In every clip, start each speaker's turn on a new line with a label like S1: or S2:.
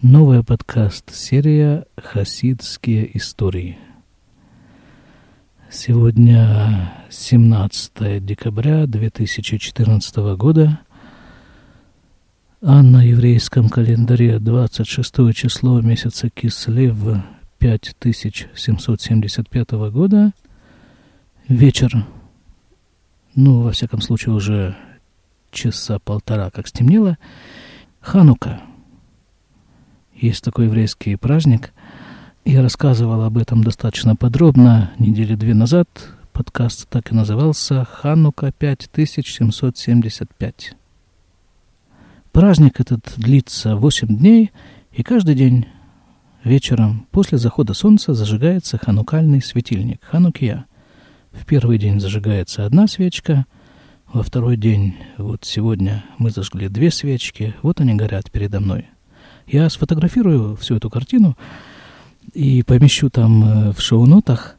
S1: Новая подкаст-серия «Хасидские истории». Сегодня 17 декабря 2014 года, а на еврейском календаре 26 число месяца Кислев 5775 года, вечер, ну, во всяком случае, уже часа полтора, как стемнело, Ханука – есть такой еврейский праздник. Я рассказывал об этом достаточно подробно недели две назад. Подкаст так и назывался «Ханука 5775». Праздник этот длится 8 дней, и каждый день вечером после захода солнца зажигается ханукальный светильник, ханукия. В первый день зажигается одна свечка, во второй день, вот сегодня мы зажгли две свечки, вот они горят передо мной – я сфотографирую всю эту картину и помещу там э, в шоу-нотах.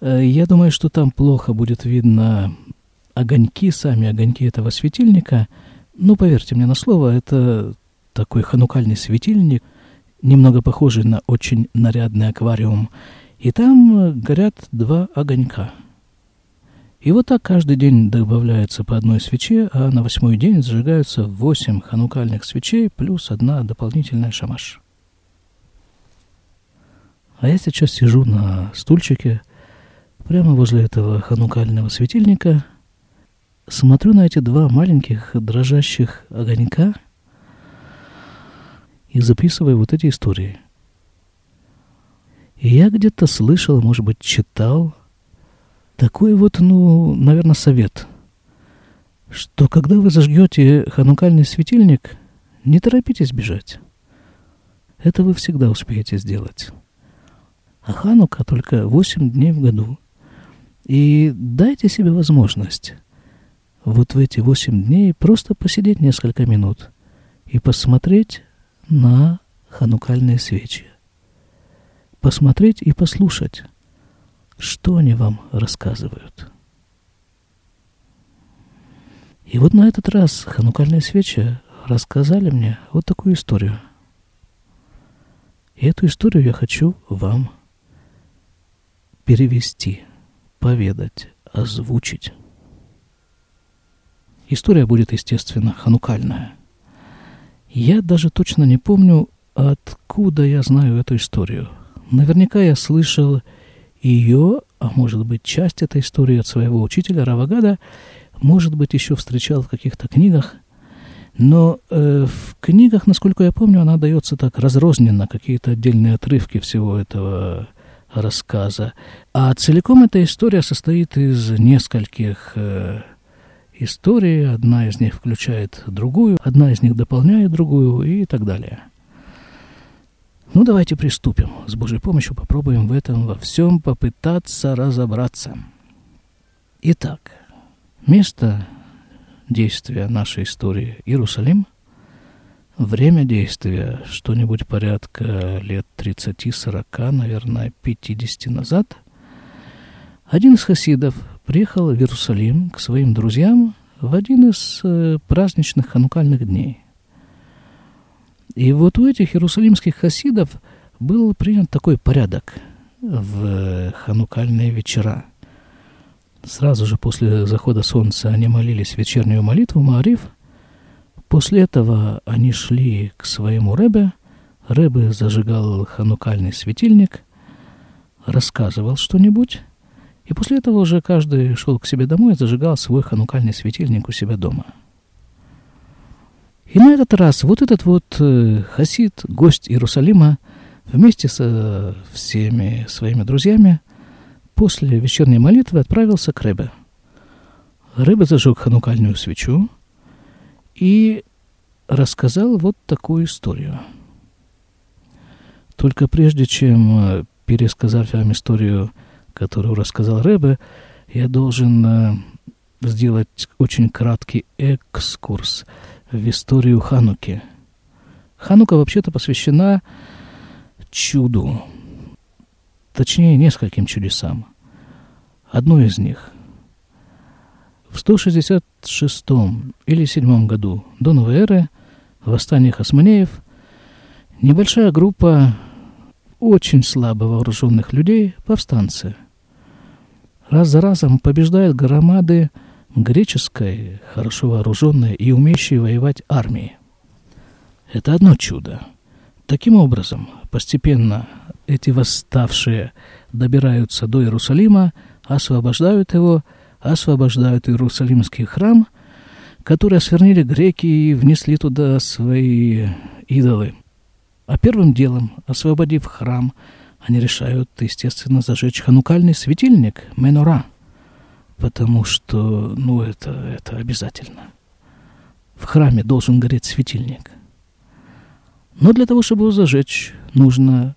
S1: Э, я думаю, что там плохо будет видно огоньки, сами огоньки этого светильника. Ну, поверьте мне на слово, это такой ханукальный светильник, немного похожий на очень нарядный аквариум. И там э, горят два огонька – и вот так каждый день добавляется по одной свече, а на восьмой день зажигаются восемь ханукальных свечей плюс одна дополнительная шамаш. А я сейчас сижу на стульчике прямо возле этого ханукального светильника, смотрю на эти два маленьких дрожащих огонька и записываю вот эти истории. И я где-то слышал, может быть, читал – такой вот, ну, наверное, совет, что когда вы зажгете ханукальный светильник, не торопитесь бежать. Это вы всегда успеете сделать. А Ханука только 8 дней в году. И дайте себе возможность вот в эти 8 дней просто посидеть несколько минут и посмотреть на ханукальные свечи. Посмотреть и послушать, что они вам рассказывают? И вот на этот раз ханукальные свечи рассказали мне вот такую историю. И эту историю я хочу вам перевести, поведать, озвучить. История будет, естественно, ханукальная. Я даже точно не помню, откуда я знаю эту историю. Наверняка я слышал ее, а может быть часть этой истории от своего учителя Равагада, может быть еще встречал в каких-то книгах, но э, в книгах, насколько я помню, она дается так разрозненно, какие-то отдельные отрывки всего этого рассказа. А целиком эта история состоит из нескольких э, историй. Одна из них включает другую, одна из них дополняет другую и так далее. Ну, давайте приступим. С Божьей помощью попробуем в этом во всем попытаться разобраться. Итак, место действия нашей истории Иерусалим, время действия что-нибудь порядка лет 30-40, наверное, 50 назад, один из хасидов приехал в Иерусалим к своим друзьям в один из э, праздничных ханукальных дней. И вот у этих иерусалимских хасидов был принят такой порядок в ханукальные вечера. Сразу же после захода солнца они молились вечернюю молитву Маариф. После этого они шли к своему Рэбе. Рэбе зажигал ханукальный светильник, рассказывал что-нибудь, и после этого уже каждый шел к себе домой и зажигал свой ханукальный светильник у себя дома – и на этот раз вот этот вот э, хасид, гость Иерусалима, вместе со всеми своими друзьями после вечерней молитвы отправился к Ребе. Ребе зажег ханукальную свечу и рассказал вот такую историю. Только прежде чем э, пересказать вам историю, которую рассказал Ребе, я должен э, сделать очень краткий экскурс – в историю Хануки. Ханука вообще-то посвящена чуду, точнее нескольким чудесам. Одно из них. В 166 или 7 году до новой эры восстание хасманеев Небольшая группа очень слабо вооруженных людей, повстанцы, раз за разом побеждают громады греческой, хорошо вооруженной и умеющей воевать армии. Это одно чудо. Таким образом, постепенно эти восставшие добираются до Иерусалима, освобождают его, освобождают Иерусалимский храм, который освернили греки и внесли туда свои идолы. А первым делом, освободив храм, они решают, естественно, зажечь ханукальный светильник, менора, потому что, ну, это, это обязательно. В храме должен гореть светильник. Но для того, чтобы его зажечь, нужно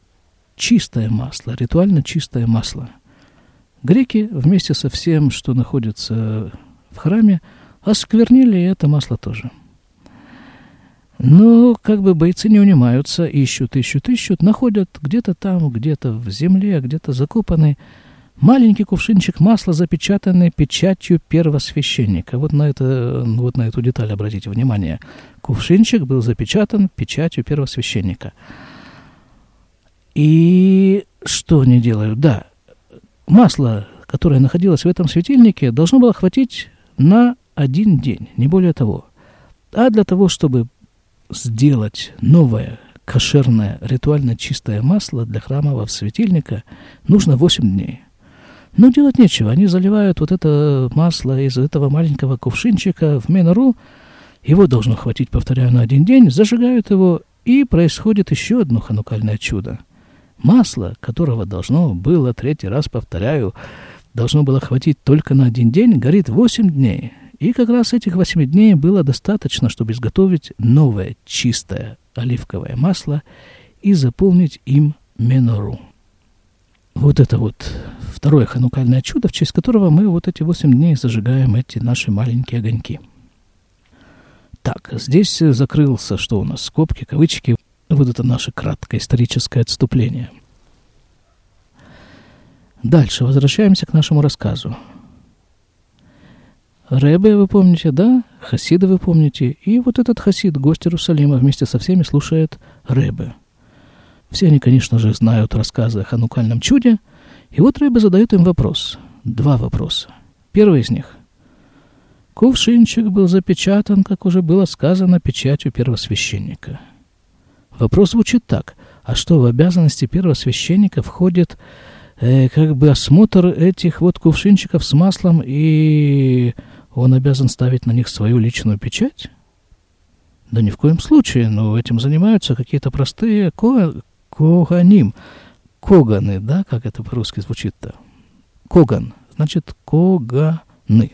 S1: чистое масло, ритуально чистое масло. Греки вместе со всем, что находится в храме, осквернили это масло тоже. Но как бы бойцы не унимаются, ищут, ищут, ищут, находят где-то там, где-то в земле, где-то закопанный маленький кувшинчик масла, запечатанный печатью первосвященника. Вот на, это, вот на эту деталь обратите внимание. Кувшинчик был запечатан печатью первосвященника. И что они делают? Да, масло, которое находилось в этом светильнике, должно было хватить на один день, не более того. А для того, чтобы сделать новое, кошерное, ритуально чистое масло для храмового светильника, нужно 8 дней. Но делать нечего. Они заливают вот это масло из этого маленького кувшинчика в менору. Его должно хватить, повторяю, на один день. Зажигают его, и происходит еще одно ханукальное чудо. Масло, которого должно было, третий раз повторяю, должно было хватить только на один день, горит 8 дней – и как раз этих восьми дней было достаточно, чтобы изготовить новое чистое оливковое масло и заполнить им менору. Вот это вот второе ханукальное чудо, в честь которого мы вот эти восемь дней зажигаем эти наши маленькие огоньки. Так, здесь закрылся, что у нас, скобки, кавычки. Вот это наше краткое историческое отступление. Дальше возвращаемся к нашему рассказу. Рэбе, вы помните, да? Хасида вы помните. И вот этот хасид, гость Иерусалима, вместе со всеми слушает Рэбе. Все они, конечно же, знают рассказы о ханукальном чуде. И вот Рэбе задает им вопрос. Два вопроса. Первый из них. Кувшинчик был запечатан, как уже было сказано, печатью первосвященника. Вопрос звучит так. А что в обязанности первосвященника входит э, как бы осмотр этих вот кувшинчиков с маслом и он обязан ставить на них свою личную печать? Да ни в коем случае, но этим занимаются какие-то простые ко... коганим. Коганы, да, как это по-русски звучит-то? Коган, значит, коганы.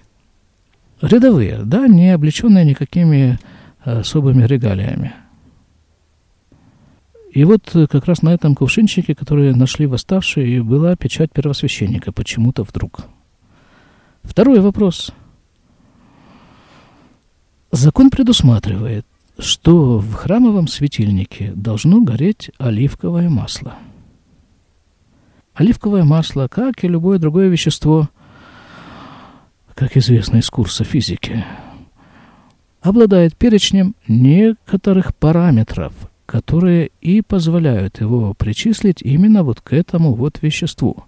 S1: Рядовые, да, не облеченные никакими особыми регалиями. И вот как раз на этом кувшинчике, который нашли восставшие, была печать первосвященника почему-то вдруг. Второй вопрос. Закон предусматривает, что в храмовом светильнике должно гореть оливковое масло. Оливковое масло, как и любое другое вещество, как известно из курса физики, обладает перечнем некоторых параметров, которые и позволяют его причислить именно вот к этому вот веществу.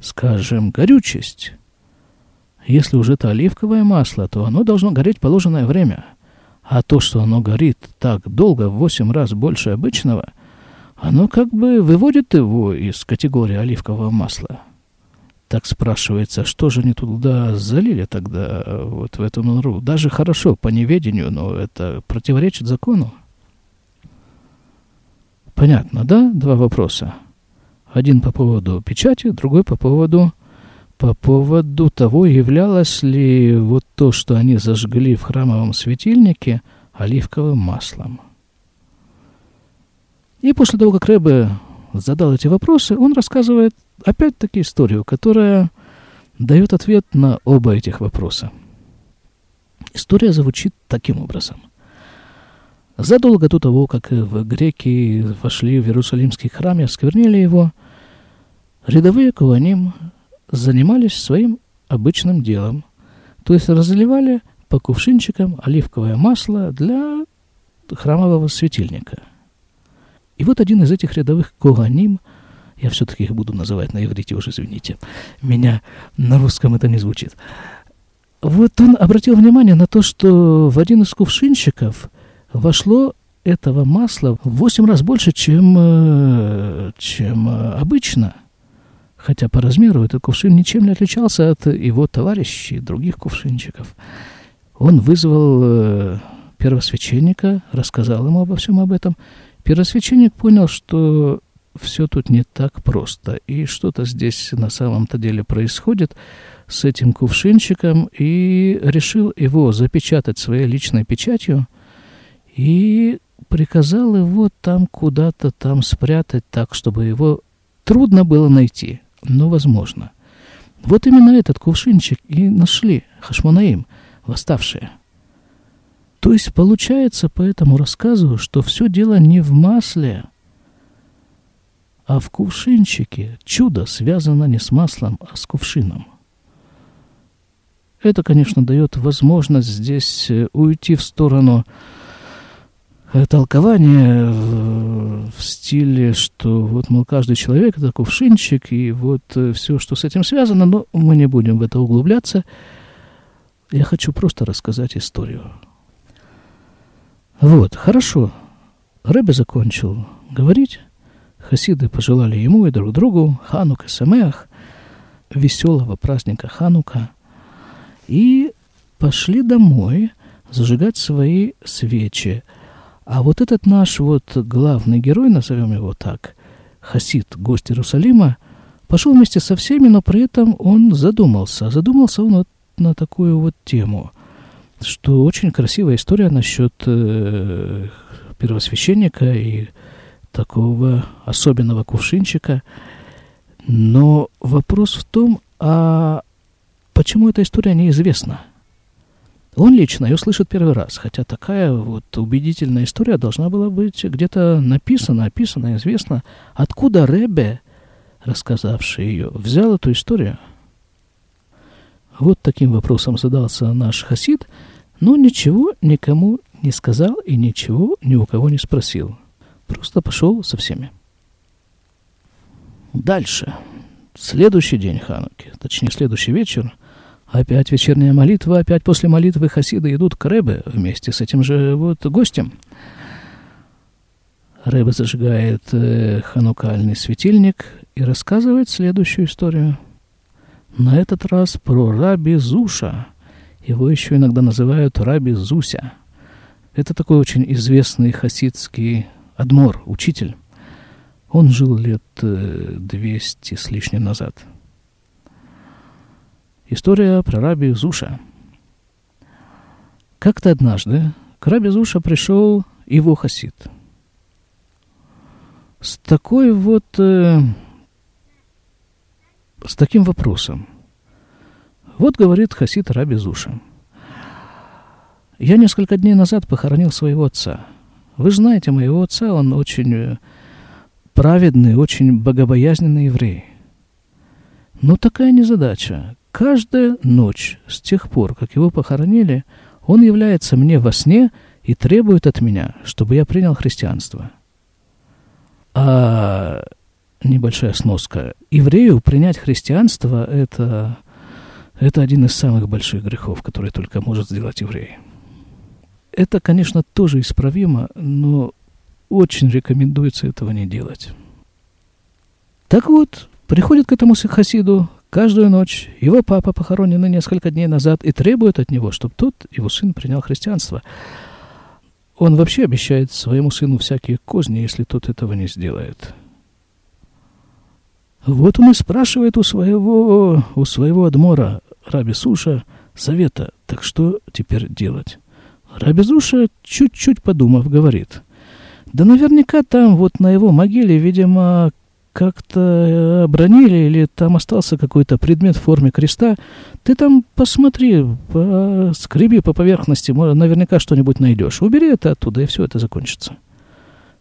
S1: Скажем, горючесть – если уже это оливковое масло, то оно должно гореть положенное время. А то, что оно горит так долго, в 8 раз больше обычного, оно как бы выводит его из категории оливкового масла. Так спрашивается, что же они туда залили тогда, вот в эту нору? Даже хорошо, по неведению, но это противоречит закону. Понятно, да? Два вопроса. Один по поводу печати, другой по поводу по поводу того, являлось ли вот то, что они зажгли в храмовом светильнике, оливковым маслом. И после того, как Рэбе задал эти вопросы, он рассказывает опять-таки историю, которая дает ответ на оба этих вопроса. История звучит таким образом. Задолго до того, как в греки вошли в Иерусалимский храм и осквернили его, рядовые куаним занимались своим обычным делом, то есть разливали по кувшинчикам оливковое масло для храмового светильника. И вот один из этих рядовых коганим, я все-таки их буду называть на иврите уже, извините, меня на русском это не звучит. Вот он обратил внимание на то, что в один из кувшинчиков вошло этого масла в 8 раз больше, чем, э, чем э, обычно. Хотя по размеру этот кувшин ничем не отличался от его товарищей, других кувшинчиков. Он вызвал э, первосвященника, рассказал ему обо всем об этом. Первосвященник понял, что все тут не так просто, и что-то здесь на самом-то деле происходит с этим кувшинчиком, и решил его запечатать своей личной печатью, и приказал его там куда-то там спрятать так, чтобы его трудно было найти, но возможно. Вот именно этот кувшинчик и нашли Хашмонаим, восставшие. То есть получается по этому рассказу, что все дело не в масле, а в кувшинчике. Чудо связано не с маслом, а с кувшином. Это, конечно, дает возможность здесь э, уйти в сторону Э, толкование в стиле, что вот, мол, каждый человек это кувшинчик, и вот э, все, что с этим связано, но мы не будем в это углубляться. Я хочу просто рассказать историю. Вот, хорошо. Рэбе закончил говорить. Хасиды пожелали ему и друг другу Ханука Самеах, веселого праздника Ханука, и пошли домой зажигать свои свечи – а вот этот наш вот главный герой, назовем его так, Хасид, гость Иерусалима, пошел вместе со всеми, но при этом он задумался. Задумался он вот на такую вот тему, что очень красивая история насчет э, первосвященника и такого особенного кувшинчика. Но вопрос в том, а почему эта история неизвестна? Он лично ее слышит первый раз, хотя такая вот убедительная история должна была быть где-то написана, описана, известна. Откуда Ребе, рассказавший ее, взял эту историю? Вот таким вопросом задался наш хасид, но ничего никому не сказал и ничего ни у кого не спросил. Просто пошел со всеми. Дальше. Следующий день Хануки, точнее, следующий вечер – Опять вечерняя молитва, опять после молитвы хасиды идут к Рэбе вместе с этим же вот гостем. Рэбе зажигает э, ханукальный светильник и рассказывает следующую историю. На этот раз про Раби Зуша. Его еще иногда называют Раби Зуся. Это такой очень известный хасидский адмор, учитель. Он жил лет 200 э, с лишним назад – История про раби Зуша. Как-то однажды к раби Зуша пришел его хасид. С такой вот... С таким вопросом. Вот говорит хасид раби Зуша. Я несколько дней назад похоронил своего отца. Вы знаете моего отца, он очень э, праведный, очень богобоязненный еврей. Но такая незадача. Каждая ночь с тех пор, как его похоронили, он является мне во сне и требует от меня, чтобы я принял христианство. А небольшая сноска. Еврею принять христианство это, это один из самых больших грехов, которые только может сделать еврей. Это, конечно, тоже исправимо, но очень рекомендуется этого не делать. Так вот, приходит к этому хасиду Каждую ночь его папа похоронен несколько дней назад и требует от него, чтобы тот, его сын, принял христианство. Он вообще обещает своему сыну всякие козни, если тот этого не сделает. Вот он и спрашивает у своего, у своего адмора, Раби Суша, совета, так что теперь делать? Раби Суша, чуть-чуть подумав, говорит, да наверняка там вот на его могиле, видимо, как-то э, обронили или там остался какой-то предмет в форме креста, ты там посмотри, по, скреби по поверхности, наверняка что-нибудь найдешь. Убери это оттуда, и все это закончится.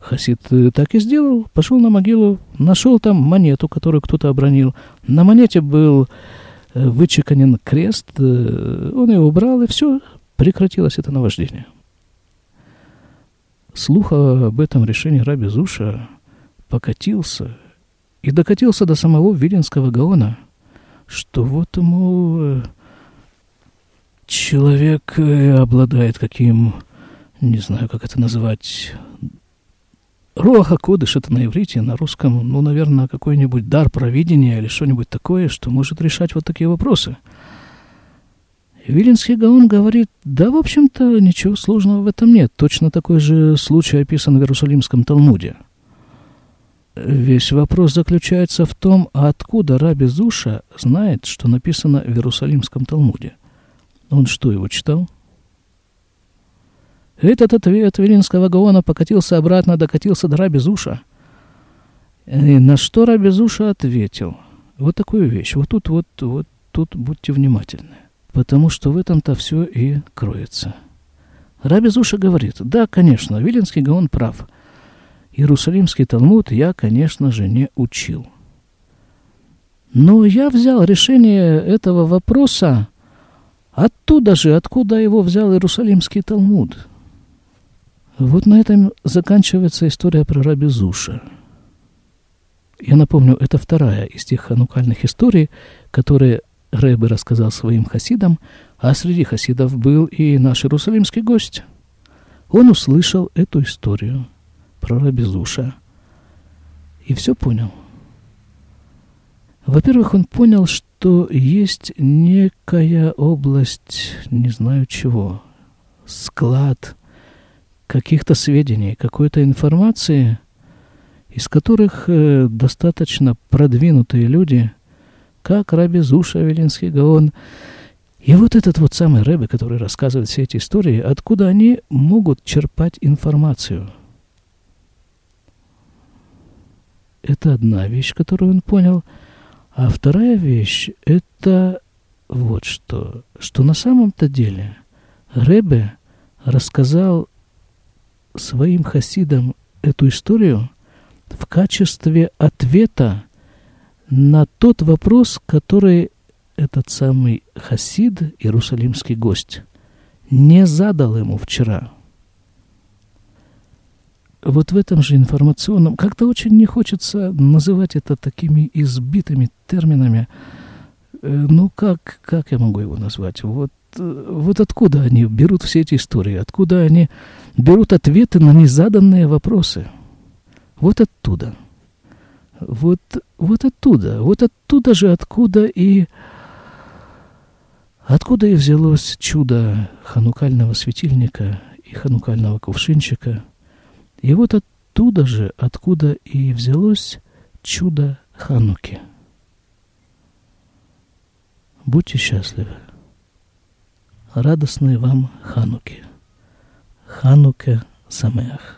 S1: Хасид э, так и сделал, пошел на могилу, нашел там монету, которую кто-то обронил. На монете был э, вычеканен крест, он его убрал, и все, прекратилось это наваждение. слух об этом решении Раби Зуша покатился и докатился до самого Виленского Гаона, что вот, мол, человек э, обладает каким, не знаю, как это назвать, Руаха Кодыш это на иврите, на русском, ну, наверное, какой-нибудь дар провидения или что-нибудь такое, что может решать вот такие вопросы. Виленский Гаон говорит, да, в общем-то, ничего сложного в этом нет. Точно такой же случай описан в Иерусалимском Талмуде. Весь вопрос заключается в том, а откуда Раби Зуша знает, что написано в Иерусалимском Талмуде. Он что, его читал? Этот ответ Вилинского Гаона покатился обратно, докатился до Раби Зуша. И на что Раби Зуша ответил? Вот такую вещь. Вот тут, вот, вот тут будьте внимательны. Потому что в этом-то все и кроется. Раби Зуша говорит, да, конечно, Виленский Гаон прав. Иерусалимский Талмуд я, конечно же, не учил. Но я взял решение этого вопроса оттуда же, откуда его взял Иерусалимский Талмуд – вот на этом заканчивается история про Раби Зуша. Я напомню, это вторая из тех ханукальных историй, которые Рэбе рассказал своим хасидам, а среди хасидов был и наш иерусалимский гость. Он услышал эту историю про Раби Зуша и все понял. Во-первых, он понял, что есть некая область, не знаю чего, склад – каких-то сведений, какой-то информации, из которых э, достаточно продвинутые люди, как Раби Зуша Велинский Гаон, и вот этот вот самый Рэбе, который рассказывает все эти истории, откуда они могут черпать информацию. Это одна вещь, которую он понял. А вторая вещь – это вот что. Что на самом-то деле Рэбе рассказал своим хасидам эту историю в качестве ответа на тот вопрос, который этот самый хасид, иерусалимский гость, не задал ему вчера. Вот в этом же информационном, как-то очень не хочется называть это такими избитыми терминами. Э, ну, как, как я могу его назвать? Вот вот откуда они берут все эти истории, откуда они берут ответы на незаданные вопросы. Вот оттуда. Вот, вот оттуда. Вот оттуда же, откуда и... Откуда и взялось чудо ханукального светильника и ханукального кувшинчика. И вот оттуда же, откуда и взялось чудо Хануки. Будьте счастливы радостной вам Хануки. Хануке Самеах.